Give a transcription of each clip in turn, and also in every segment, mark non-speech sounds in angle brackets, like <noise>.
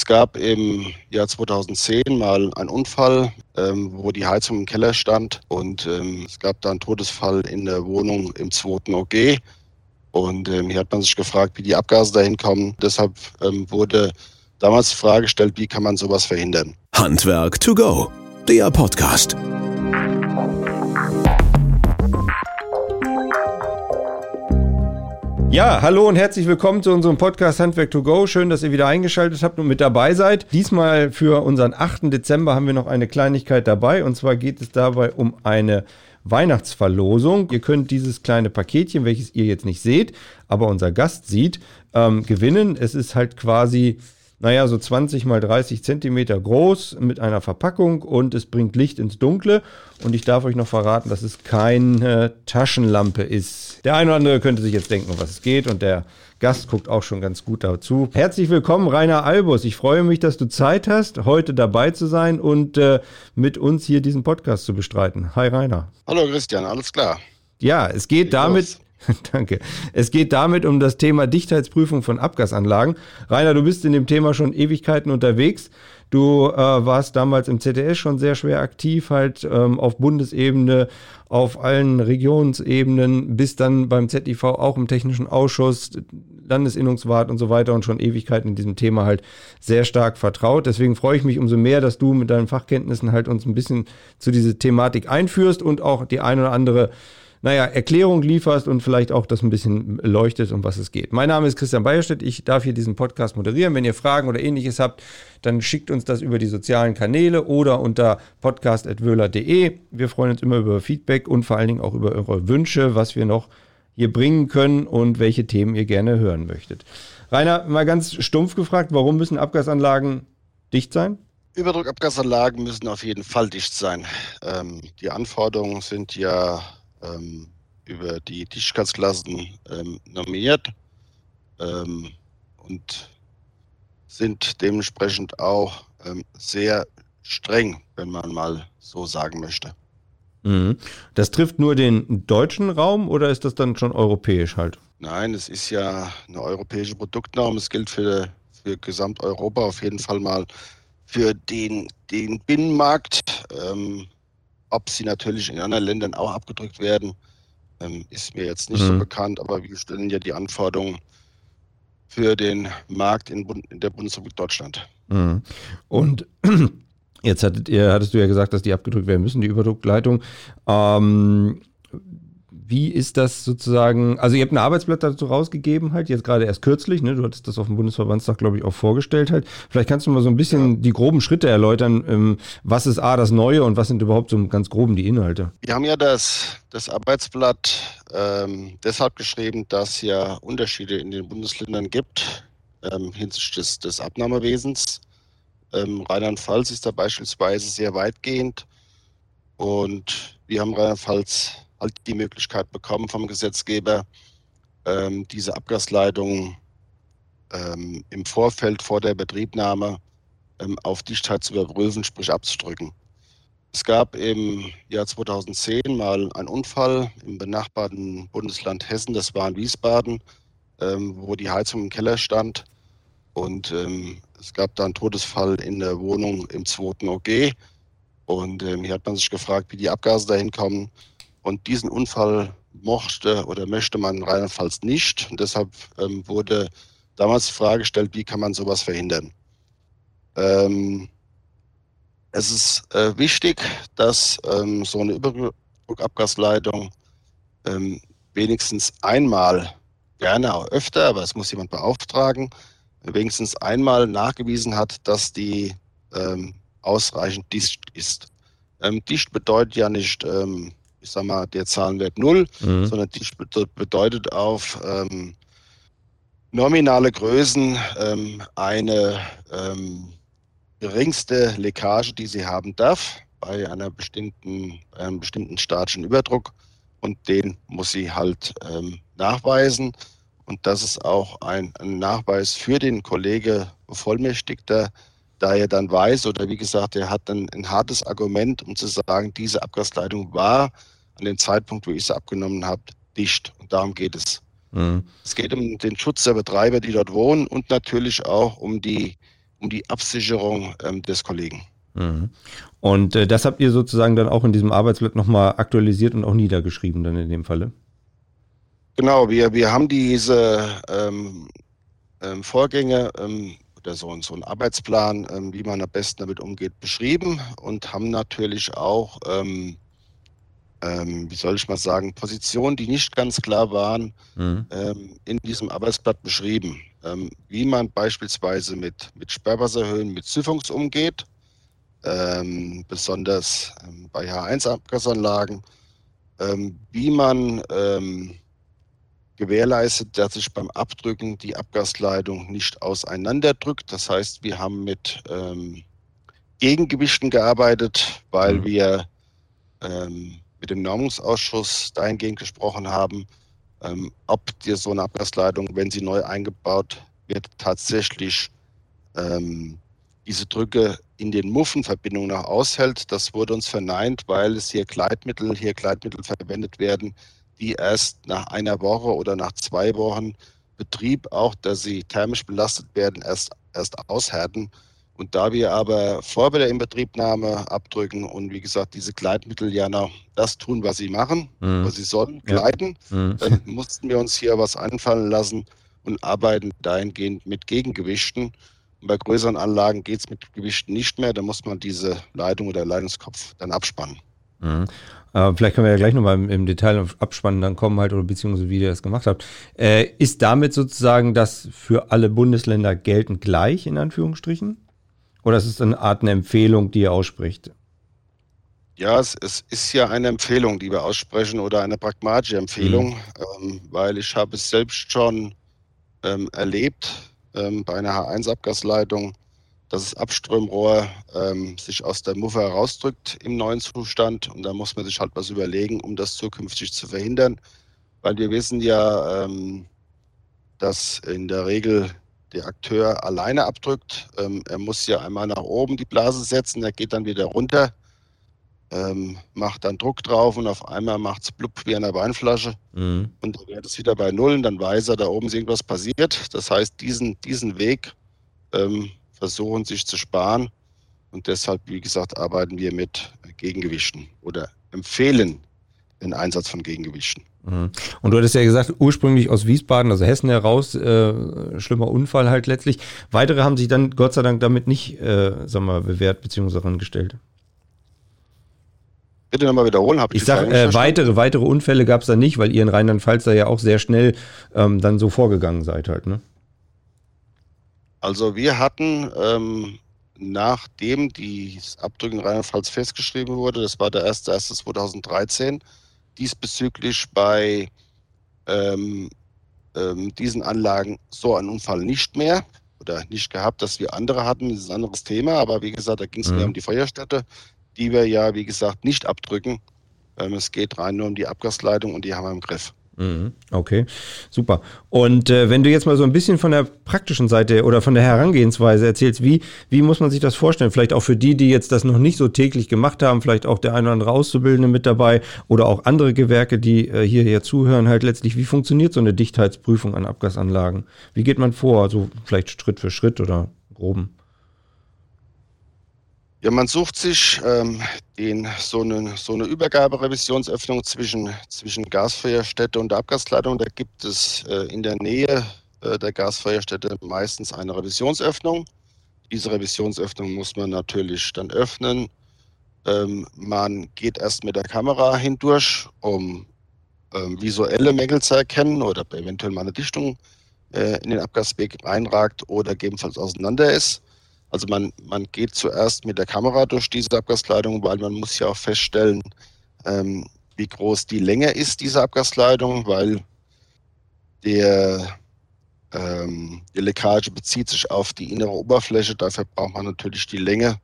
Es gab im Jahr 2010 mal einen Unfall, ähm, wo die Heizung im Keller stand und ähm, es gab da einen Todesfall in der Wohnung im zweiten OG. Und ähm, hier hat man sich gefragt, wie die Abgase dahin kommen. Deshalb ähm, wurde damals die Frage gestellt, wie kann man sowas verhindern. Handwerk to go, der Podcast. Ja, hallo und herzlich willkommen zu unserem Podcast Handwerk to Go. Schön, dass ihr wieder eingeschaltet habt und mit dabei seid. Diesmal für unseren 8. Dezember haben wir noch eine Kleinigkeit dabei und zwar geht es dabei um eine Weihnachtsverlosung. Ihr könnt dieses kleine Paketchen, welches ihr jetzt nicht seht, aber unser Gast sieht, ähm, gewinnen. Es ist halt quasi naja, so 20 mal 30 Zentimeter groß mit einer Verpackung und es bringt Licht ins Dunkle. Und ich darf euch noch verraten, dass es keine Taschenlampe ist. Der eine oder andere könnte sich jetzt denken, um was es geht und der Gast guckt auch schon ganz gut dazu. Herzlich willkommen, Rainer Albus. Ich freue mich, dass du Zeit hast, heute dabei zu sein und äh, mit uns hier diesen Podcast zu bestreiten. Hi, Rainer. Hallo, Christian, alles klar. Ja, es geht ich damit. Los. <laughs> Danke. Es geht damit um das Thema Dichtheitsprüfung von Abgasanlagen. Rainer, du bist in dem Thema schon Ewigkeiten unterwegs. Du äh, warst damals im ZDS schon sehr schwer aktiv, halt ähm, auf Bundesebene, auf allen Regionsebenen, bist dann beim ZIV auch im Technischen Ausschuss, Landesinnungswart und so weiter und schon Ewigkeiten in diesem Thema halt sehr stark vertraut. Deswegen freue ich mich umso mehr, dass du mit deinen Fachkenntnissen halt uns ein bisschen zu dieser Thematik einführst und auch die ein oder andere naja, Erklärung lieferst und vielleicht auch das ein bisschen leuchtet, um was es geht. Mein Name ist Christian Beierstedt, ich darf hier diesen Podcast moderieren. Wenn ihr Fragen oder ähnliches habt, dann schickt uns das über die sozialen Kanäle oder unter podcast.wöhler.de. Wir freuen uns immer über Feedback und vor allen Dingen auch über eure Wünsche, was wir noch hier bringen können und welche Themen ihr gerne hören möchtet. Rainer, mal ganz stumpf gefragt, warum müssen Abgasanlagen dicht sein? Überdruckabgasanlagen müssen auf jeden Fall dicht sein. Ähm, die Anforderungen sind ja ähm, über die Dichtigkeitsklassen ähm, normiert ähm, und sind dementsprechend auch ähm, sehr streng, wenn man mal so sagen möchte. Mhm. Das trifft nur den deutschen Raum oder ist das dann schon europäisch halt? Nein, es ist ja eine europäische Produktnorm. Es gilt für, für Gesamteuropa auf jeden Fall mal für den, den Binnenmarkt. Ähm, ob sie natürlich in anderen Ländern auch abgedrückt werden, ähm, ist mir jetzt nicht mhm. so bekannt, aber wir stellen ja die Anforderungen für den Markt in, in der Bundesrepublik Deutschland. Mhm. Und <clears throat> jetzt hattet ihr, hattest du ja gesagt, dass die abgedrückt werden müssen, die Überdruckleitung. Ähm, wie ist das sozusagen, also ihr habt ein Arbeitsblatt dazu rausgegeben halt, jetzt gerade erst kürzlich, ne? du hattest das auf dem Bundesverbandstag, glaube ich, auch vorgestellt halt. Vielleicht kannst du mal so ein bisschen ja. die groben Schritte erläutern, ähm, was ist A, das Neue und was sind überhaupt so ganz groben die Inhalte? Wir haben ja das, das Arbeitsblatt ähm, deshalb geschrieben, dass es ja Unterschiede in den Bundesländern gibt ähm, hinsichtlich des, des Abnahmewesens. Ähm, Rheinland-Pfalz ist da beispielsweise sehr weitgehend und wir haben Rheinland-Pfalz halt die Möglichkeit bekommen vom Gesetzgeber, ähm, diese Abgasleitung ähm, im Vorfeld vor der Betriebnahme ähm, auf Dichtheit zu überprüfen, sprich abzudrücken. Es gab im Jahr 2010 mal einen Unfall im benachbarten Bundesland Hessen, das war in Wiesbaden, ähm, wo die Heizung im Keller stand. Und ähm, es gab da einen Todesfall in der Wohnung im zweiten OG. Und ähm, hier hat man sich gefragt, wie die Abgase dahin kommen. Und diesen Unfall mochte oder möchte man in Rheinland-Pfalz nicht. Und deshalb ähm, wurde damals die Frage gestellt, wie kann man sowas verhindern? Ähm, es ist äh, wichtig, dass ähm, so eine Überdruckabgasleitung ähm, wenigstens einmal, gerne auch öfter, aber es muss jemand beauftragen, wenigstens einmal nachgewiesen hat, dass die ähm, ausreichend dicht ist. Ähm, dicht bedeutet ja nicht ähm, ich sag mal, der Zahlenwert 0, mhm. sondern die bedeutet auf ähm, nominale Größen ähm, eine ähm, geringste Leckage, die sie haben darf, bei einer bestimmten, einem bestimmten statischen Überdruck. Und den muss sie halt ähm, nachweisen. Und das ist auch ein, ein Nachweis für den Kollege Bevollmächtigter, da er dann weiß, oder wie gesagt, er hat dann ein hartes Argument, um zu sagen, diese Abgasleitung war an dem Zeitpunkt, wo ich sie abgenommen habe, dicht. Und darum geht es. Mhm. Es geht um den Schutz der Betreiber, die dort wohnen und natürlich auch um die um die Absicherung ähm, des Kollegen. Mhm. Und äh, das habt ihr sozusagen dann auch in diesem Arbeitsblatt nochmal aktualisiert und auch niedergeschrieben dann in dem Falle? Genau, wir, wir haben diese ähm, ähm, Vorgänge ähm, oder so, so einen Arbeitsplan, ähm, wie man am besten damit umgeht, beschrieben und haben natürlich auch, ähm, ähm, wie soll ich mal sagen, Positionen, die nicht ganz klar waren, mhm. in diesem Arbeitsblatt beschrieben. wie man beispielsweise mit, mit Sperrwasserhöhen, mit Süffungs umgeht, besonders bei H1-Abgasanlagen, wie man gewährleistet, dass sich beim Abdrücken die Abgasleitung nicht auseinanderdrückt. Das heißt, wir haben mit ähm, Gegengewichten gearbeitet, weil mhm. wir ähm, mit dem Normungsausschuss dahingehend gesprochen haben, ähm, ob dir so eine Abgasleitung, wenn sie neu eingebaut wird, tatsächlich ähm, diese Drücke in den Muffenverbindungen noch aushält. Das wurde uns verneint, weil es hier Gleitmittel, hier Gleitmittel verwendet werden, die erst nach einer Woche oder nach zwei Wochen Betrieb, auch dass sie thermisch belastet werden, erst, erst aushärten. Und da wir aber vor der Inbetriebnahme abdrücken und wie gesagt, diese Gleitmittel ja noch das tun, was sie machen, mhm. was sie sollen, gleiten, mhm. dann mussten wir uns hier was einfallen lassen und arbeiten dahingehend mit Gegengewichten. Und bei größeren Anlagen geht es mit Gewichten nicht mehr, da muss man diese Leitung oder Leitungskopf dann abspannen. Mhm. Äh, vielleicht können wir ja gleich nochmal im, im Detail auf Abspannen dann kommen halt oder beziehungsweise wie ihr das gemacht habt. Äh, ist damit sozusagen das für alle Bundesländer geltend gleich in Anführungsstrichen? Oder ist es eine Art eine Empfehlung, die ihr ausspricht? Ja, es, es, ist ja eine Empfehlung, die wir aussprechen oder eine pragmatische Empfehlung, mhm. ähm, weil ich habe es selbst schon ähm, erlebt ähm, bei einer H1-Abgasleitung, dass das Abströmrohr ähm, sich aus der Muffe herausdrückt im neuen Zustand. Und da muss man sich halt was überlegen, um das zukünftig zu verhindern. Weil wir wissen ja, ähm, dass in der Regel der Akteur alleine abdrückt. Ähm, er muss ja einmal nach oben die Blase setzen, er geht dann wieder runter, ähm, macht dann Druck drauf und auf einmal macht es blub wie an der Weinflasche. Mhm. Und dann wird es wieder bei Null dann weiß er, da oben ist irgendwas passiert. Das heißt, diesen, diesen Weg ähm, versuchen, sich zu sparen. Und deshalb, wie gesagt, arbeiten wir mit Gegengewichten oder empfehlen den Einsatz von Gegengewichten. Mhm. Und du hattest ja gesagt, ursprünglich aus Wiesbaden, also Hessen heraus, äh, schlimmer Unfall halt letztlich. Weitere haben sich dann Gott sei Dank damit nicht, äh, sag mal, bewährt bzw. herangestellt. Bitte nochmal wiederholen, habe ich Ich sage, äh, weitere, weitere Unfälle gab es da nicht, weil ihr in Rheinland-Pfalz da ja auch sehr schnell ähm, dann so vorgegangen seid halt, ne? Also wir hatten, ähm, nachdem die Abdrücken in Rheinland-Pfalz festgeschrieben wurde, das war der 1.1.2013, diesbezüglich bei ähm, ähm, diesen Anlagen so einen Unfall nicht mehr oder nicht gehabt, dass wir andere hatten, das ist ein anderes Thema, aber wie gesagt, da ging es mhm. mehr um die Feuerstätte, die wir ja, wie gesagt, nicht abdrücken. Ähm, es geht rein nur um die Abgasleitung und die haben wir im Griff. Mhm. Okay, super. Und äh, wenn du jetzt mal so ein bisschen von der praktischen Seite oder von der Herangehensweise erzählst, wie, wie muss man sich das vorstellen? Vielleicht auch für die, die jetzt das noch nicht so täglich gemacht haben, vielleicht auch der eine oder andere Auszubildende mit dabei oder auch andere Gewerke, die äh, hierher zuhören, halt letztlich, wie funktioniert so eine Dichtheitsprüfung an Abgasanlagen? Wie geht man vor? Also vielleicht Schritt für Schritt oder groben? Ja, man sucht sich ähm, den, so eine, so eine Übergaberevisionsöffnung zwischen, zwischen Gasfeuerstätte und der Abgasleitung. Da gibt es äh, in der Nähe äh, der Gasfeuerstätte meistens eine Revisionsöffnung. Diese Revisionsöffnung muss man natürlich dann öffnen. Ähm, man geht erst mit der Kamera hindurch, um ähm, visuelle Mängel zu erkennen oder eventuell mal eine Dichtung äh, in den Abgasweg reinragt oder gegebenenfalls auseinander ist. Also man, man geht zuerst mit der Kamera durch diese Abgasleitung, weil man muss ja auch feststellen, ähm, wie groß die Länge ist dieser Abgasleitung, weil der, ähm, die Leckage bezieht sich auf die innere Oberfläche. Dafür braucht man natürlich die Länge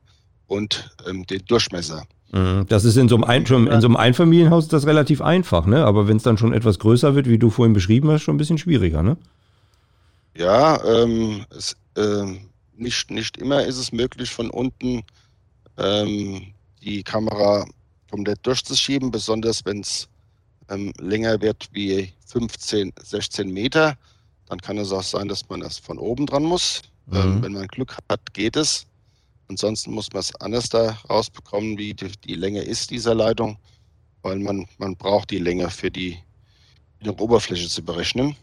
und ähm, den Durchmesser. Mhm. Das ist in so, einem Ein in so einem Einfamilienhaus ist das relativ einfach, ne? Aber wenn es dann schon etwas größer wird, wie du vorhin beschrieben hast, schon ein bisschen schwieriger, ne? Ja, ähm, es, ähm, nicht, nicht immer ist es möglich, von unten ähm, die Kamera komplett durchzuschieben, besonders wenn es ähm, länger wird wie 15, 16 Meter. Dann kann es auch sein, dass man das von oben dran muss. Ähm, mhm. Ähm, wenn man Glück hat, geht es. Ansonsten muss man es anders da rausbekommen, wie die, die, Länge ist dieser Leitung, weil man, man braucht die Länge für die, die Oberfläche zu berechnen.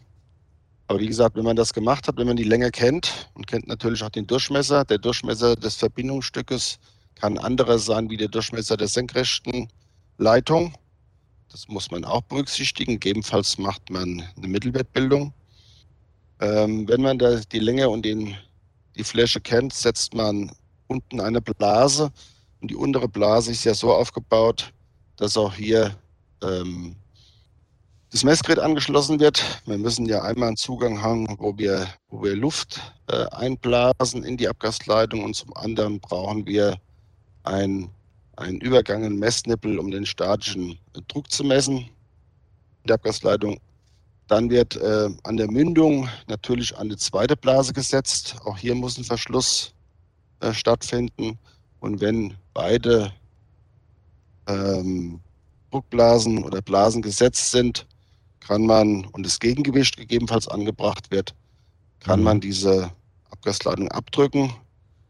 Aber wie gesagt, wenn man das gemacht hat, wenn man die Länge kennt und kennt natürlich auch den Durchmesser, der Durchmesser des Verbindungsstückes kann anderer sein wie der Durchmesser der senkrechten Leitung. Das muss man auch berücksichtigen. Gegebenenfalls macht man eine Mittelwertbildung. Ähm, wenn man da die Länge und den, die Fläche kennt, setzt man unten eine Blase. Und die untere Blase ist ja so aufgebaut, dass auch hier ähm, das Messgerät angeschlossen wird. Wir müssen ja einmal einen Zugang haben, wo wir, wo wir Luft äh, einblasen in die Abgasleitung und zum anderen brauchen wir ein, einen Übergang, einen Messnippel, um den statischen Druck zu messen in der Abgasleitung. Dann wird äh, an der Mündung natürlich eine zweite Blase gesetzt. Auch hier muss ein Verschluss äh, stattfinden. Und wenn beide ähm, Druckblasen oder Blasen gesetzt sind, kann man, und das Gegengewicht gegebenenfalls angebracht wird, kann mhm. man diese Abgasleitung abdrücken.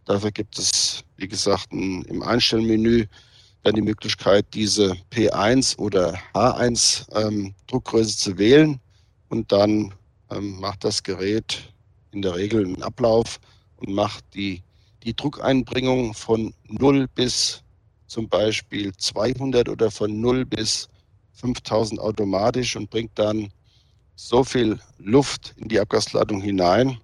Dafür gibt es, wie gesagt, ein, im Einstellmenü dann die Möglichkeit, diese P1 oder H1 ähm, Druckgröße zu wählen. Und dann ähm, macht das Gerät in der Regel einen Ablauf und macht die, die Druckeinbringung von 0 bis zum Beispiel 200 oder von 0 bis 5000 automatisch und bringt dann so viel Luft in die Abgasladung hinein,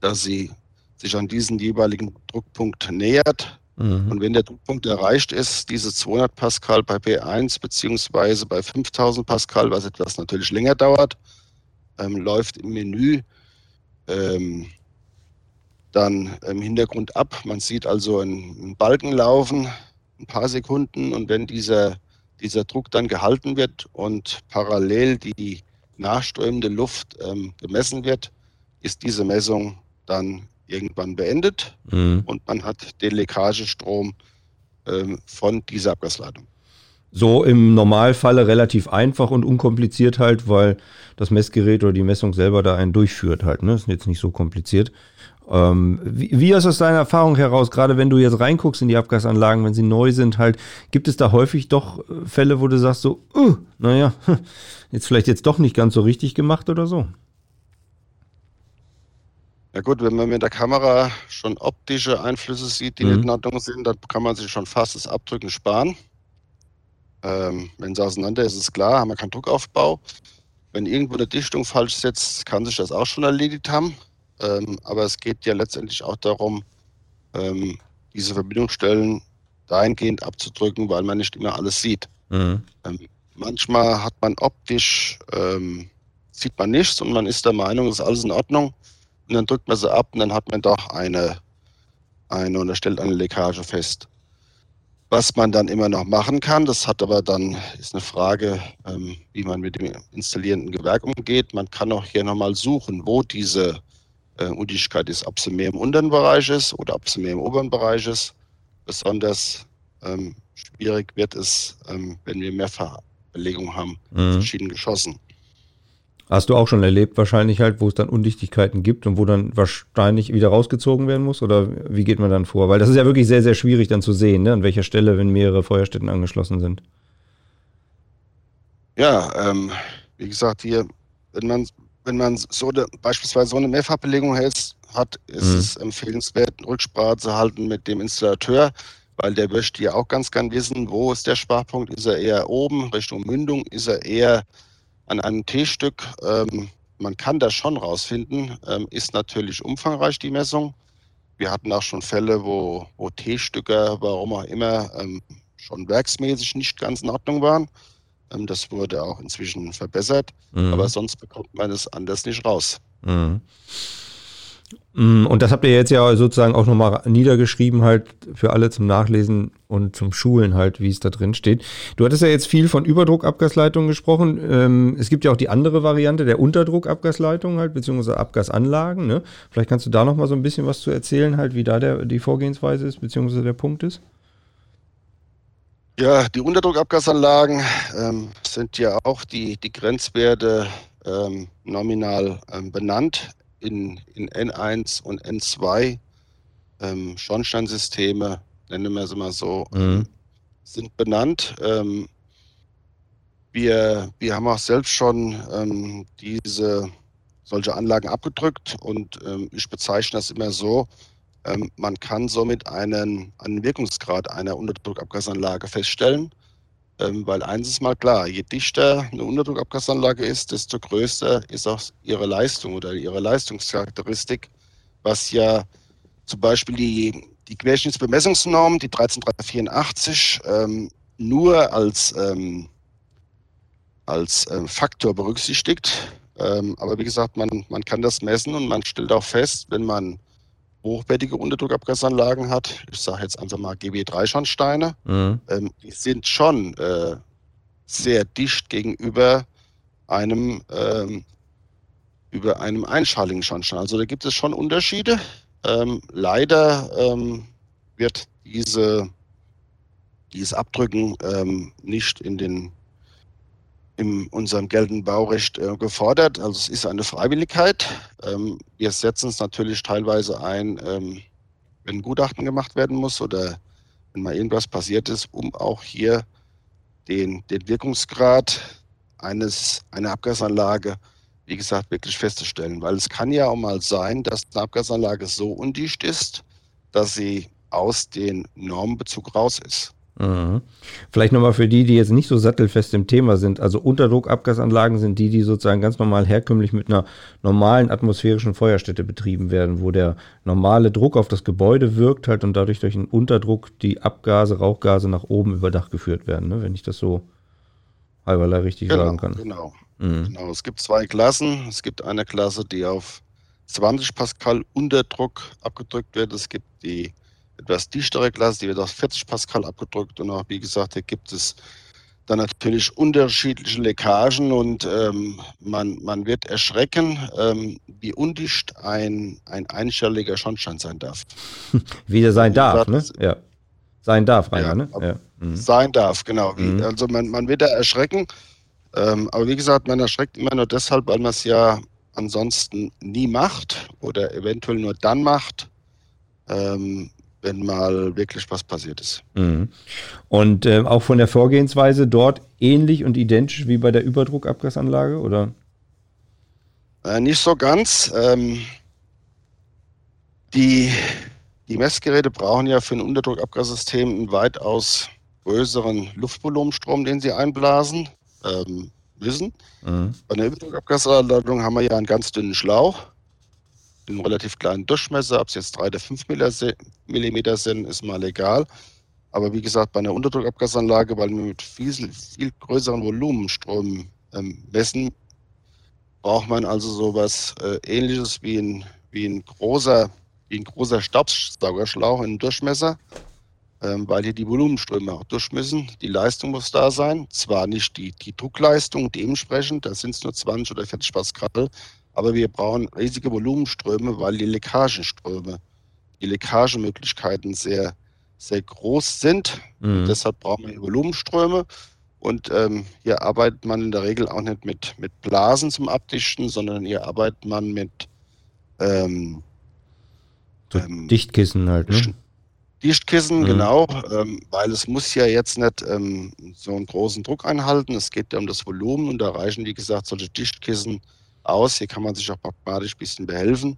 dass sie sich an diesen jeweiligen Druckpunkt nähert. Mhm. Und wenn der Druckpunkt erreicht ist, diese 200 Pascal bei P1 beziehungsweise bei 5000 Pascal, was etwas natürlich länger dauert, ähm, läuft im Menü ähm, dann im Hintergrund ab. Man sieht also einen, einen Balken laufen, ein paar Sekunden und wenn dieser dieser Druck dann gehalten wird und parallel die nachströmende Luft ähm, gemessen wird, ist diese Messung dann irgendwann beendet mhm. und man hat den Leckagestrom ähm, von dieser Abgasleitung. So im Normalfalle relativ einfach und unkompliziert halt, weil das Messgerät oder die Messung selber da einen durchführt halt. Ne? ist jetzt nicht so kompliziert. Ähm, wie, wie ist aus deiner Erfahrung heraus, gerade wenn du jetzt reinguckst in die Abgasanlagen, wenn sie neu sind, halt, gibt es da häufig doch äh, Fälle, wo du sagst so, uh, naja, <laughs> jetzt vielleicht jetzt doch nicht ganz so richtig gemacht oder so? Ja gut, wenn man mit der Kamera schon optische Einflüsse sieht, die mhm. nicht in Ordnung sind, dann kann man sich schon fast das Abdrücken sparen. Ähm, wenn es auseinander ist, ist klar, haben wir keinen Druckaufbau. Wenn irgendwo eine Dichtung falsch setzt, kann sich das auch schon erledigt haben. Ähm, aber es geht ja letztendlich auch darum, ähm, diese Verbindungsstellen dahingehend abzudrücken, weil man nicht immer alles sieht. Mhm. Ähm, manchmal hat man optisch, ähm, sieht man nichts und man ist der Meinung, es ist alles in Ordnung. Und dann drückt man sie ab und dann hat man doch eine, eine und stellt eine Leckage fest. Was man dann immer noch machen kann, das hat aber dann, ist eine Frage, ähm, wie man mit dem installierenden Gewerk umgeht. Man kann auch hier nochmal suchen, wo diese äh, Undichtigkeit ist, ob sie mehr im unteren Bereich ist oder ob sie mehr im oberen Bereich ist. Besonders ähm, schwierig wird es, ähm, wenn wir Mehrfachbelegung haben, mhm. verschiedenen Geschossen. Hast du auch schon erlebt, wahrscheinlich halt, wo es dann Undichtigkeiten gibt und wo dann wahrscheinlich wieder rausgezogen werden muss? Oder wie geht man dann vor? Weil das ist ja wirklich sehr, sehr schwierig dann zu sehen, ne? an welcher Stelle, wenn mehrere Feuerstätten angeschlossen sind. Ja, ähm, wie gesagt, hier, wenn man wenn man so eine, beispielsweise so eine Mehrfachbelegung hält, hat, ist mhm. es empfehlenswert, Rücksprache zu halten mit dem Installateur, weil der möchte ja auch ganz gern wissen, wo ist der Schwachpunkt? Ist er eher oben Richtung Mündung? Ist er eher an einem T-Stück? Ähm, man kann das schon rausfinden. Ähm, ist natürlich umfangreich die Messung. Wir hatten auch schon Fälle, wo, wo T-Stücke, warum auch immer, ähm, schon werksmäßig nicht ganz in Ordnung waren. Ähm, das wurde auch inzwischen verbessert, mhm. aber sonst bekommt man es anders nicht raus. Mhm. mhm. Und das habt ihr jetzt ja sozusagen auch nochmal niedergeschrieben, halt für alle zum Nachlesen und zum Schulen halt, wie es da drin steht. Du hattest ja jetzt viel von Überdruckabgasleitungen gesprochen. Ähm, es gibt ja auch die andere Variante der Unterdruckabgasleitung halt, beziehungsweise Abgasanlagen. Ne? Vielleicht kannst du da nochmal so ein bisschen was zu erzählen, halt, wie da der, die Vorgehensweise ist, beziehungsweise der Punkt ist. Ja, die Unterdruckabgasanlagen ähm, sind ja auch die, die Grenzwerte ähm, nominal ähm, benannt. in, in N1 und N2 ähm, Schornsteinsysteme, nennen wir es mal so, mhm. sind benannt. Ähm, wir, wir haben auch selbst schon ähm, diese solche Anlagen abgedrückt und ähm, ich bezeichne das immer so, ähm, man kann somit einen, einen Wirkungsgrad einer Unterdruckabgasanlage feststellen. Ähm, weil eins ist mal klar, je dichter eine Unterdruckabgasanlage ist, desto größer ist auch ihre Leistung oder ihre Leistungscharakteristik, was ja zum Beispiel die, die Querschnittsbemessungsnorm, die 13384, ähm, nur als, ähm, als ähm, Faktor berücksichtigt. Ähm, aber wie gesagt, man, man kann das messen und man stellt auch fest, wenn man hochwertige Unterdruckabgasanlagen hat, ich sage jetzt einfach mal GB3-Schornsteine, mhm. ähm, die sind schon äh, sehr dicht gegenüber einem, ähm, über einem einschaligen Schornstein. Also da gibt es schon Unterschiede. Ähm, leider ähm, wird diese, dieses Abdrücken ähm, nicht in den in unserem geltenden Baurecht äh, gefordert. Also es ist eine Freiwilligkeit. Ähm, wir setzen es natürlich teilweise ein, ähm, wenn ein Gutachten gemacht werden muss oder wenn mal irgendwas passiert ist, um auch hier den, den Wirkungsgrad eines, einer Abgasanlage, wie gesagt, wirklich festzustellen. Weil es kann ja auch mal sein, dass eine Abgasanlage so undicht ist, dass sie aus dem Normenbezug raus ist. Mhm. Vielleicht nochmal für die, die jetzt nicht so sattelfest im Thema sind. Also Unterdruckabgasanlagen sind die, die sozusagen ganz normal herkömmlich mit einer normalen atmosphärischen Feuerstätte betrieben werden, wo der normale Druck auf das Gebäude wirkt halt und dadurch durch einen Unterdruck die Abgase, Rauchgase nach oben über Dach geführt werden, ne? wenn ich das so halberlei richtig genau, sagen kann. Genau. Mhm. genau. Es gibt zwei Klassen. Es gibt eine Klasse, die auf 20 Pascal Unterdruck abgedrückt wird. Es gibt die etwas dichtere Klasse, die wird auf 40 Pascal abgedrückt und auch, wie gesagt, hier gibt es dann natürlich unterschiedliche Leckagen und ähm, man, man wird erschrecken, ähm, wie undicht ein, ein einstelliger Schornstein sein darf. <laughs> Wie der sein darf, ne? Ja. Sein darf, Rainer, ja, ne? Ja. Mhm. Sein darf, genau. Mhm. Also man, man wird da erschrecken. Ähm, aber wie gesagt, man erschreckt immer nur deshalb, weil man es ja ansonsten nie macht oder eventuell nur dann macht, ähm, wenn mal wirklich was passiert ist. Mhm. Und äh, auch von der Vorgehensweise dort ähnlich und identisch wie bei der Überdruckabgasanlage, oder? Äh, nicht so ganz. Ähm, die, die Messgeräte brauchen ja für ein Unterdruckabgassystem einen weitaus größeren Luftvolumenstrom, den sie einblasen ähm, müssen. Mhm. Bei einer Überdruckabgasanlage haben wir ja einen ganz dünnen Schlauch einen relativ kleinen Durchmesser, ob es jetzt 3 oder 5 Millimeter sind, ist mal egal. Aber wie gesagt, bei einer Unterdruckabgasanlage, weil wir mit viel, viel größeren Volumenströmen ähm, messen, braucht man also sowas äh, ähnliches wie ein, wie ein großer, wie ein großer Staubsaugerschlauch in Durchmesser, ähm, weil hier die Volumenströme auch durch müssen. Die Leistung muss da sein. Zwar nicht die, die Druckleistung dementsprechend, da sind es nur 20 oder 40 Pascal, aber wir brauchen riesige Volumenströme, weil die Leckagenströme, die Leckagemöglichkeiten sehr, sehr groß sind. Mhm. Deshalb brauchen wir Volumenströme. Und ähm, hier arbeitet man in der Regel auch nicht mit, mit Blasen zum Abdichten, sondern hier arbeitet man mit ähm, so ähm, Dichtkissen halt, ne? Dichtkissen, mhm. genau, ähm, weil es muss ja jetzt nicht ähm, so einen großen Druck einhalten. Es geht ja um das Volumen und da reichen, wie gesagt, solche Dichtkissen aus. Hier kann man sich auch pragmatisch ein bisschen behelfen.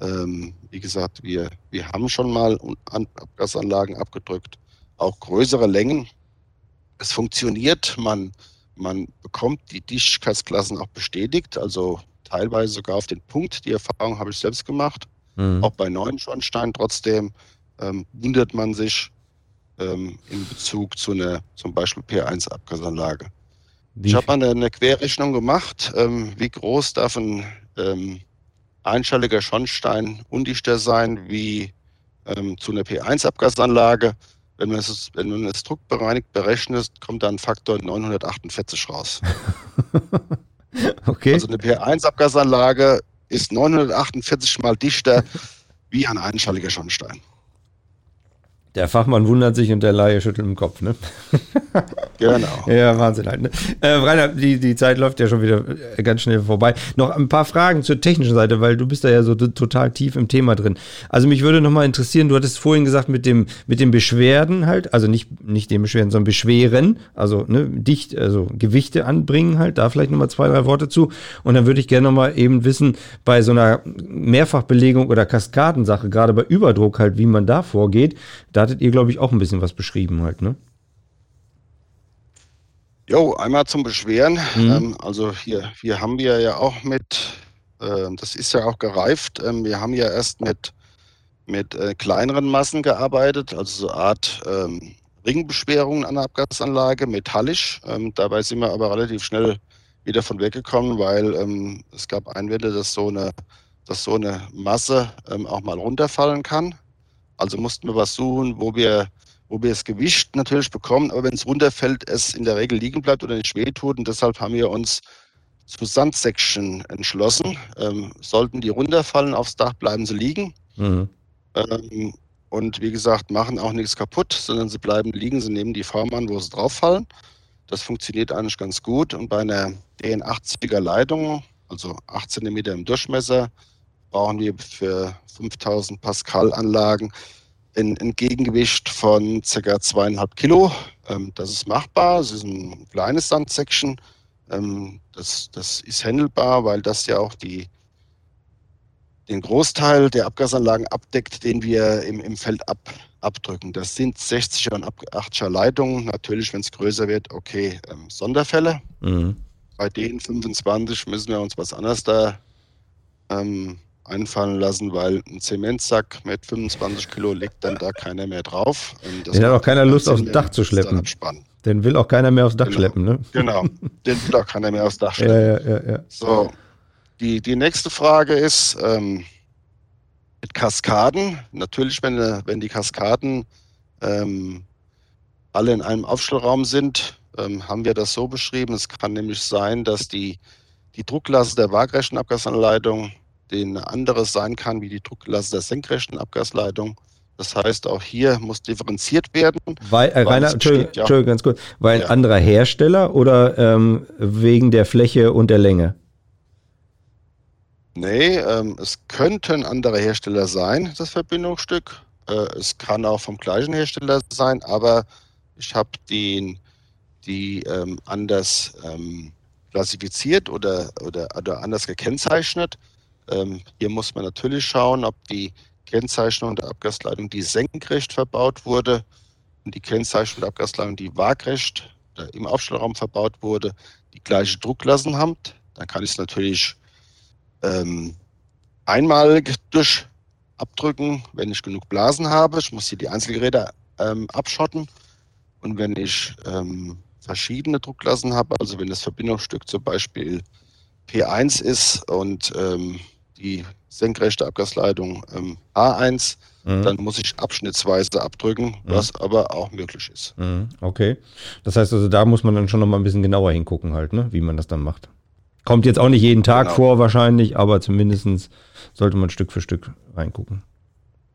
Ähm, wie gesagt, wir, wir haben schon mal Abgasanlagen abgedrückt, auch größere Längen. Es funktioniert, man, man bekommt die Dichtigkeitsklassen auch bestätigt, also teilweise sogar auf den Punkt. Die Erfahrung habe ich selbst gemacht, mhm. auch bei neuen Schornsteinen. Trotzdem ähm, wundert man sich ähm, in Bezug zu einer zum Beispiel P1-Abgasanlage. Wie? Ich habe mal eine, Querrechnung gemacht, ähm, wie groß darf ein ähm, einschalliger Schornstein undichter sein wie ähm, zu einer P1-Abgasanlage. Wenn man, es, wenn man es druckbereinigt berechnet, kommt da ein Faktor 948 raus. <laughs> okay. Also eine P1-Abgasanlage ist 948 mal dichter <laughs> wie ein einschalliger Schornstein. Der Fachmann wundert sich und der Laie schüttelt im Kopf, ne? <laughs> Genau. ja, Wahnsinn halt. Ne? Äh, Rainer, die, die Zeit läuft ja schon wieder äh, ganz schnell vorbei. Noch ein paar Fragen zur technischen Seite, weil du bist da ja so total tief im Thema drin. Also mich würde nochmal interessieren, du hattest vorhin gesagt mit dem, mit den Beschwerden halt, also nicht, nicht den Beschwerden, sondern Beschweren, also ne, dicht, also Gewichte anbringen halt, da vielleicht nochmal zwei, drei Worte zu. Und dann würde ich gerne nochmal eben wissen, bei so einer Mehrfachbelegung oder Kaskadensache, gerade bei Überdruck halt, wie man da vorgeht, da hattet ihr, glaube ich, auch ein bisschen was beschrieben halt, ne? Jo, einmal zum Beschweren. Mhm. Ähm, also hier, hier haben wir ja auch mit, äh, das ist ja auch gereift. Ähm, wir haben ja erst mit, mit äh, kleineren Massen gearbeitet, also so eine Art ähm, Ringbeschwerungen an der Abgasanlage, metallisch. Ähm, dabei sind wir aber relativ schnell wieder von weggekommen, weil ähm, es gab Einwände, dass so eine, dass so eine Masse ähm, auch mal runterfallen kann. Also mussten wir was suchen, wo wir, wo wir das Gewicht natürlich bekommen, aber wenn es runterfällt, es in der Regel liegen bleibt oder nicht wehtut. Und deshalb haben wir uns zu Sandsection entschlossen. Ähm, sollten die runterfallen aufs Dach, bleiben sie liegen. Mhm. Ähm, und wie gesagt, machen auch nichts kaputt, sondern sie bleiben liegen, sie nehmen die Form an, wo sie drauf fallen. Das funktioniert eigentlich ganz gut. Und bei einer DN80er Leitung, also 8 cm im Durchmesser, brauchen wir für 5000 Pascal Anlagen ein, ein Gegengewicht von ca. zweieinhalb Kilo. Ähm, das ist machbar. Es ist ein kleines Sandsection. Ähm, das, das ist handelbar, weil das ja auch die, den Großteil der Abgasanlagen abdeckt, den wir im, im Feld ab, abdrücken. Das sind 60er und 80er Leitungen. Natürlich, wenn es größer wird, okay, ähm, Sonderfälle. Mhm. Bei den 25 müssen wir uns was anderes da ähm, einfallen lassen, weil ein Zementsack mit 25 Kilo legt dann da keiner mehr drauf. Den hat auch keiner Lust aufs Dach zu schleppen. Den will auch keiner mehr aufs Dach genau. schleppen, ne? <laughs> Genau, den will auch keiner mehr aufs Dach schleppen. Ja, ja, ja. So, die, die nächste Frage ist ähm, mit Kaskaden. Natürlich, wenn, wenn die Kaskaden ähm, alle in einem Aufstellraum sind, ähm, haben wir das so beschrieben. Es kann nämlich sein, dass die, die Drucklasse der waagrechten Abgasanleitung den anderes sein kann wie die Drucklasse der senkrechten Abgasleitung. Das heißt, auch hier muss differenziert werden. Weil, äh, Rainer, Entschuldigung, ja. Entschuldigung, ganz kurz. Weil ja. anderer Hersteller oder ähm, wegen der Fläche und der Länge? Nee, ähm, es könnten andere Hersteller sein, das Verbindungsstück. Äh, es kann auch vom gleichen Hersteller sein, aber ich habe die ähm, anders ähm, klassifiziert oder, oder, oder anders gekennzeichnet. Ähm, hier muss man natürlich schauen, ob die Kennzeichnung der Abgasleitung, die senkrecht verbaut wurde, und die Kennzeichnung der Abgasleitung, die waagrecht äh, im Aufstellraum verbaut wurde, die gleiche Drucklassen haben. Dann kann ich es natürlich ähm, einmal durch abdrücken, wenn ich genug Blasen habe. Ich muss hier die Einzelgeräte ähm, abschotten. Und wenn ich ähm, verschiedene Drucklassen habe, also wenn das Verbindungsstück zum Beispiel P1 ist und ähm, die senkrechte Abgasleitung ähm, A1, mhm. dann muss ich abschnittsweise abdrücken, mhm. was aber auch möglich ist. Mhm. Okay. Das heißt also, da muss man dann schon noch mal ein bisschen genauer hingucken halt, ne? wie man das dann macht. Kommt jetzt auch nicht jeden Tag genau. vor wahrscheinlich, aber zumindest sollte man Stück für Stück reingucken.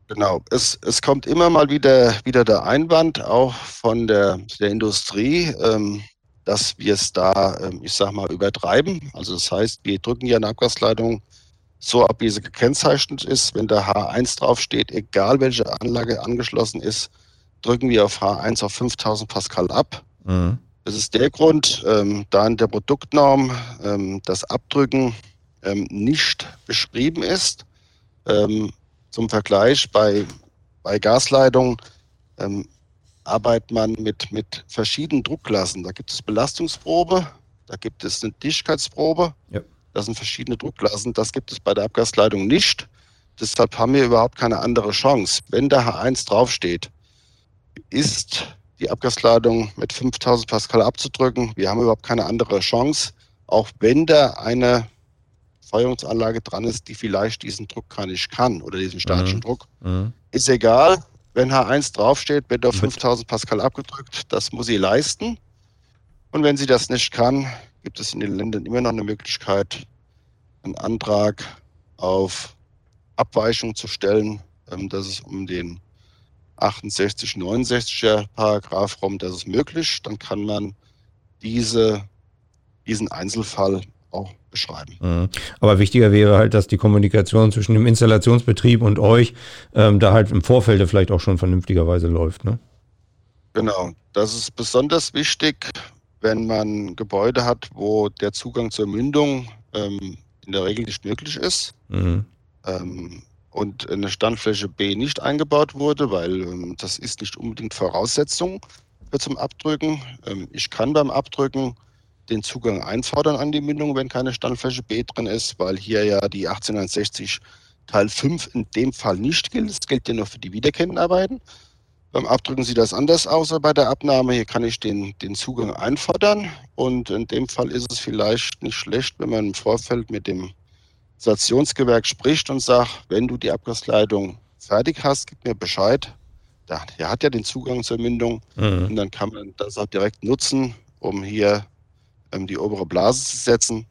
Genau, es, es kommt immer mal wieder, wieder der Einwand, auch von der, der Industrie, ähm, dass wir es da, ähm, ich sag mal, übertreiben. Also das heißt, wir drücken ja eine Abgasleitung so ab, wie sie gekennzeichnet ist. Wenn da H1 draufsteht, egal welche Anlage angeschlossen ist, drücken wir auf H1 auf 5000 Pascal ab. Mhm. Das ist der Grund, ähm, da in der Produktnorm ähm, das Abdrücken ähm, nicht beschrieben ist. Ähm, zum Vergleich bei, bei Gasleitungen ähm, arbeitet man mit, mit verschiedenen Druckklassen. Da gibt es Belastungsprobe, da gibt es eine Dichtigkeitsprobe. Ja. Das sind verschiedene Druckklassen. Das gibt es bei der Abgasleitung nicht. Deshalb haben wir überhaupt keine andere Chance. Wenn da H1 draufsteht, ist die Abgasleitung mit 5000 Pascal abzudrücken. Wir haben überhaupt keine andere Chance, auch wenn da eine Feuerungsanlage dran ist, die vielleicht diesen Druck gar nicht kann oder diesen statischen mhm. Druck. Mhm. Ist egal, wenn H1 draufsteht, wird auf 5000 Pascal abgedrückt. Das muss sie leisten. Und wenn sie das nicht kann, gibt es in den Ländern immer noch eine Möglichkeit, einen Antrag auf Abweichung zu stellen, ähm, dass es um den 68, 69er Paragraph rum, das ist möglich. Dann kann man diese, diesen Einzelfall auch beschreiben. Mhm. Aber wichtiger wäre halt, dass die Kommunikation zwischen dem Installationsbetrieb und euch ähm, da halt im Vorfeld vielleicht auch schon vernünftigerweise läuft. Ne? Genau, das ist besonders wichtig, wenn man Gebäude hat, wo der Zugang zur Mündung ähm, in der Regel nicht möglich ist. Mhm. Ähm, und eine Standfläche B nicht eingebaut wurde, weil ähm, das ist nicht unbedingt Voraussetzung für zum Abdrücken. Ähm, ich kann beim Abdrücken den Zugang einfordern an die Mündung, wenn keine Standfläche B drin ist, weil hier ja die 1860 Teil 5 in dem Fall nicht gilt. Das gilt ja nur für die wiederkehrenden Arbeiten. Beim Abdrücken sieht das anders aus als bei der Abnahme. Hier kann ich den, den Zugang einfordern und in dem Fall ist es vielleicht nicht schlecht, wenn man im Vorfeld mit dem Stationsgewerk spricht und sagt, wenn du die Abgasleitung fertig hast, gib mir Bescheid. Der hat ja den Zugang zur Mündung mhm. und dann kann man das auch direkt nutzen, um hier ähm, die obere Blase zu setzen.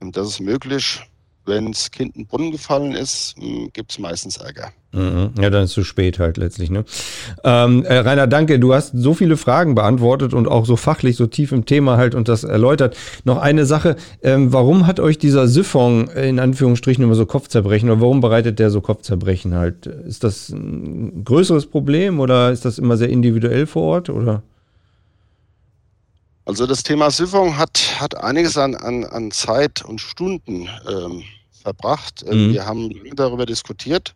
Und das ist möglich. Wenn das Kind in den Brunnen gefallen ist, hm, gibt es meistens Ärger. Mhm. Ja, dann ist es zu spät halt letztlich. Ne? Ähm, äh, Rainer, danke. Du hast so viele Fragen beantwortet und auch so fachlich, so tief im Thema halt und das erläutert. Noch eine Sache. Ähm, warum hat euch dieser Siphon in Anführungsstrichen immer so Kopfzerbrechen oder warum bereitet der so Kopfzerbrechen halt? Ist das ein größeres Problem oder ist das immer sehr individuell vor Ort oder? Also das Thema Siphon hat, hat einiges an, an, an Zeit und Stunden ähm, verbracht. Ähm, mhm. Wir haben darüber diskutiert.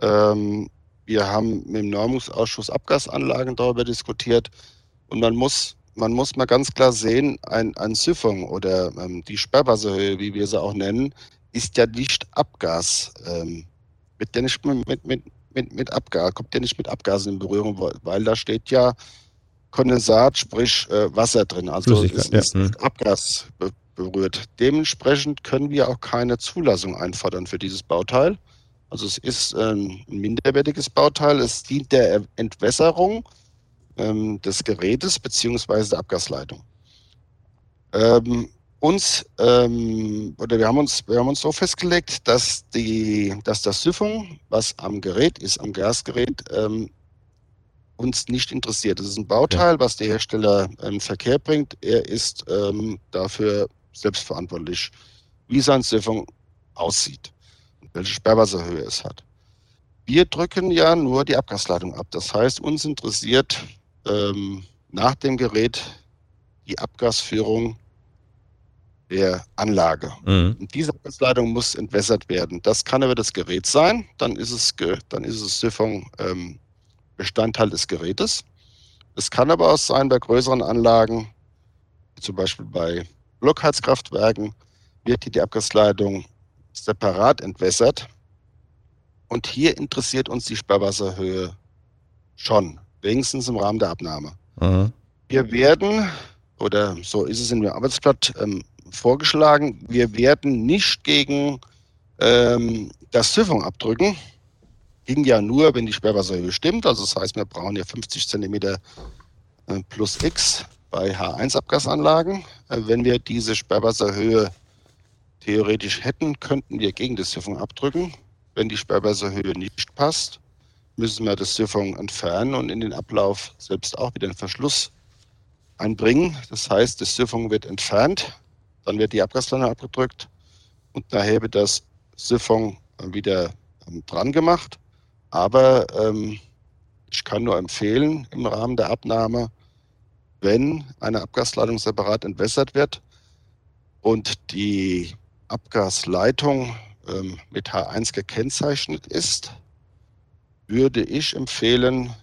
Ähm, wir haben mit dem Normungsausschuss Abgasanlagen darüber diskutiert. Und man muss, man muss mal ganz klar sehen, ein, ein Siphon oder ähm, die Sperrwasserhöhe, wie wir sie auch nennen, ist ja nicht Abgas. Ähm, mit, der nicht mit, mit, mit, mit Abgas, kommt ja nicht mit Abgasen in Berührung, weil da steht ja Kondensat, sprich äh, Wasser drin, also ist ja. Hm. Abgas be berührt. Dementsprechend können wir auch keine Zulassung einfordern für dieses Bauteil. Also es ist ähm, ein minderwertiges Bauteil. Es dient der Entwässerung ähm, des Gerätes beziehungsweise der Abgasleitung. Ähm, uns ähm, oder wir haben uns wir haben uns so festgelegt, dass die dass das Siphon, was am Gerät ist, am Gasgerät, ähm, uns nicht interessiert. Das ist ein Bauteil, was der Hersteller in Verkehr bringt. Er ist ähm, dafür selbstverantwortlich, wie sein Siphon aussieht und welche Sperrwasserhöhe es hat. Wir drücken ja nur die Abgasleitung ab. Das heißt, uns interessiert ähm, nach dem Gerät die Abgasführung der Anlage. Mhm. Und diese Abgasleitung muss entwässert werden. Das kann aber das Gerät sein. Dann ist es, dann ist es Siphon ähm, Bestandteil des Gerätes. Es kann aber auch sein, bei größeren Anlagen, zum Beispiel bei Blockheizkraftwerken, wird die Abgasleitung separat entwässert. Und hier interessiert uns die Sperrwasserhöhe schon, wenigstens im Rahmen der Abnahme. Mhm. Wir werden, oder so ist es in dem Arbeitsblatt ähm, vorgeschlagen, wir werden nicht gegen ähm, das Siphon abdrücken, ging ja nur, wenn die Sperrwasserhöhe stimmt. Also das heißt, wir brauchen ja 50 cm äh, plus X bei H1-Abgasanlagen. Äh, wenn wir diese Sperrwasserhöhe theoretisch hätten, könnten wir gegen das Siphon abdrücken. Wenn die Sperrwasserhöhe nicht passt, müssen wir das Siphon entfernen und in den Ablauf selbst auch wieder einen Verschluss einbringen. Das heißt, das Siphon wird entfernt, dann wird die Abgasleitung abgedrückt und nachher wird das Siphon wieder ähm, dran gemacht. Aber ähm, ich kann nur empfehlen, im Rahmen der Abnahme, wenn eine Abgasleitung separat entwässert wird und die Abgasleitung ähm, mit H1 gekennzeichnet ist, würde ich empfehlen,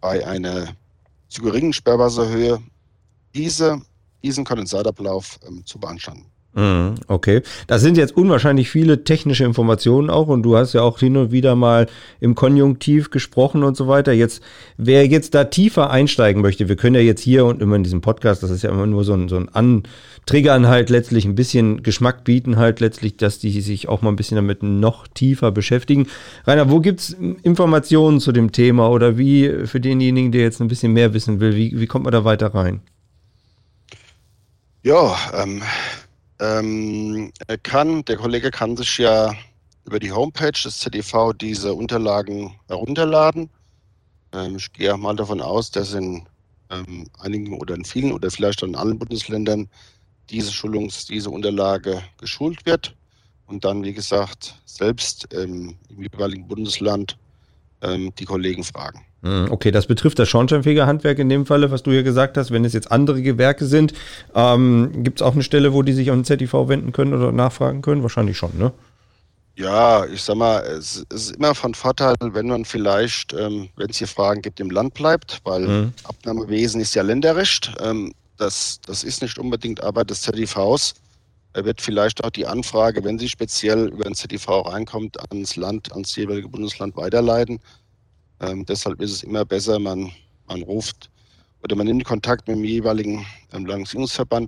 bei einer zu geringen Sperrwasserhöhe diese, diesen Kondensatablauf ähm, zu beanstanden. Mhm, okay, das sind jetzt unwahrscheinlich viele technische Informationen auch und du hast ja auch hin und wieder mal im Konjunktiv gesprochen und so weiter. Jetzt, wer jetzt da tiefer einsteigen möchte, wir können ja jetzt hier und immer in diesem Podcast, das ist ja immer nur so ein, so ein Antriggern halt letztlich ein bisschen Geschmack bieten halt letztlich, dass die sich auch mal ein bisschen damit noch tiefer beschäftigen. Rainer, wo gibt's Informationen zu dem Thema oder wie für denjenigen, der jetzt ein bisschen mehr wissen will, wie, wie kommt man da weiter rein? Ja, ähm, ähm, kann, der Kollege kann sich ja über die Homepage des ZDV diese Unterlagen herunterladen. Ähm, ich gehe mal davon aus, dass in ähm, einigen oder in vielen oder vielleicht auch in allen Bundesländern diese Schulungs-, diese Unterlage geschult wird und dann, wie gesagt, selbst im jeweiligen Bundesland ähm, die Kollegen fragen. Hm, okay, das betrifft das Schornsteinfegerhandwerk in dem Falle, was du hier gesagt hast. Wenn es jetzt andere Gewerke sind, ähm, gibt es auch eine Stelle, wo die sich an den ZTV wenden können oder nachfragen können? Wahrscheinlich schon, ne? Ja, ich sag mal, es ist immer von Vorteil, wenn man vielleicht, ähm, wenn es hier Fragen gibt, im Land bleibt, weil mhm. Abnahmewesen ist ja Länderrecht. Ähm, das, das ist nicht unbedingt Arbeit des ZDVs. Wird vielleicht auch die Anfrage, wenn sie speziell über den ZDV reinkommt, ans Land, ans jeweilige Bundesland weiterleiten. Ähm, deshalb ist es immer besser, man, man ruft oder man nimmt Kontakt mit dem jeweiligen ähm,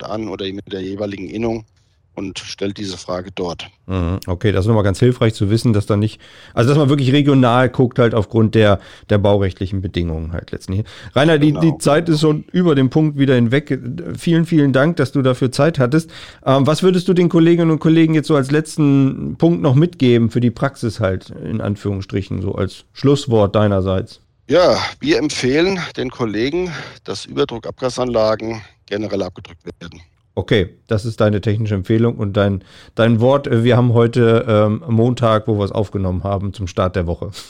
an oder mit der jeweiligen Innung und stellt diese Frage dort. Mhm. Okay, das ist nochmal ganz hilfreich zu wissen, dass da nicht, also dass man wirklich regional guckt, halt aufgrund der, der baurechtlichen Bedingungen halt letztendlich. Rainer, genau. die, die Zeit ist schon über den Punkt wieder hinweg. Vielen, vielen Dank, dass du dafür Zeit hattest. Ähm, was würdest du den Kolleginnen und Kollegen jetzt so als letzten Punkt noch mitgeben für die Praxis halt, in Anführungsstrichen, so als Schlusswort deinerseits? Ja, wir empfehlen den Kollegen, dass Überdruckabgasanlagen generell abgedrückt werden. Okay, das ist deine technische Empfehlung und dein, dein Wort. Äh, wir haben heute ähm, Montag, wo wir es aufgenommen haben, zum Start der Woche. <laughs>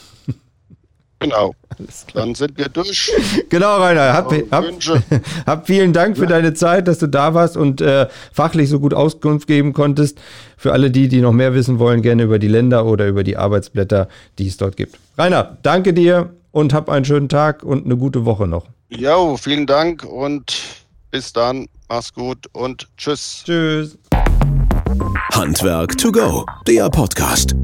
Genau. Dann sind wir durch. Genau, Rainer. Hab, hab, <laughs> hab vielen Dank für ja. deine Zeit, dass du da warst und äh, fachlich so gut Auskunft geben konntest. Für alle die, die noch mehr wissen wollen, gerne über die Länder oder über die Arbeitsblätter, die es dort gibt. Rainer, danke dir und hab einen schönen Tag und eine gute Woche noch. Jo, vielen Dank und bis dann. Mach's gut und tschüss. Tschüss. Handwerk to go, der Podcast.